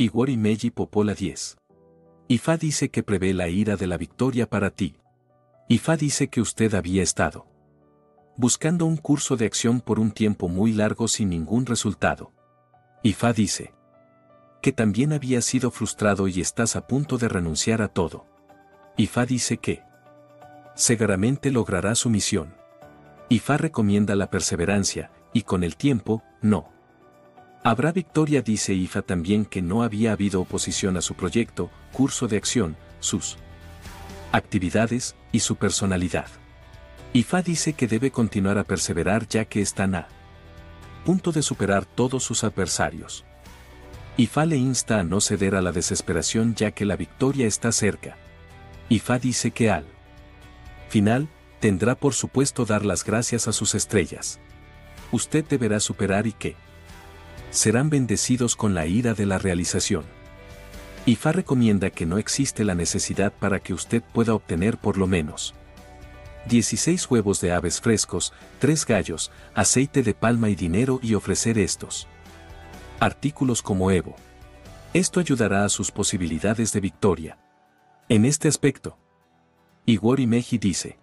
Igor y Meiji Popola 10. Ifa dice que prevé la ira de la victoria para ti. Ifa dice que usted había estado buscando un curso de acción por un tiempo muy largo sin ningún resultado. Ifa dice que también había sido frustrado y estás a punto de renunciar a todo. Ifa dice que seguramente logrará su misión. Ifa recomienda la perseverancia, y con el tiempo, no. Habrá victoria dice Ifa también que no había habido oposición a su proyecto, curso de acción, sus actividades y su personalidad. Ifa dice que debe continuar a perseverar ya que están a punto de superar todos sus adversarios. Ifa le insta a no ceder a la desesperación ya que la victoria está cerca. Ifa dice que al final, tendrá por supuesto dar las gracias a sus estrellas. Usted deberá superar y que serán bendecidos con la ira de la realización. IFA recomienda que no existe la necesidad para que usted pueda obtener por lo menos 16 huevos de aves frescos, 3 gallos, aceite de palma y dinero y ofrecer estos artículos como Evo. Esto ayudará a sus posibilidades de victoria. En este aspecto, Igor Meji dice,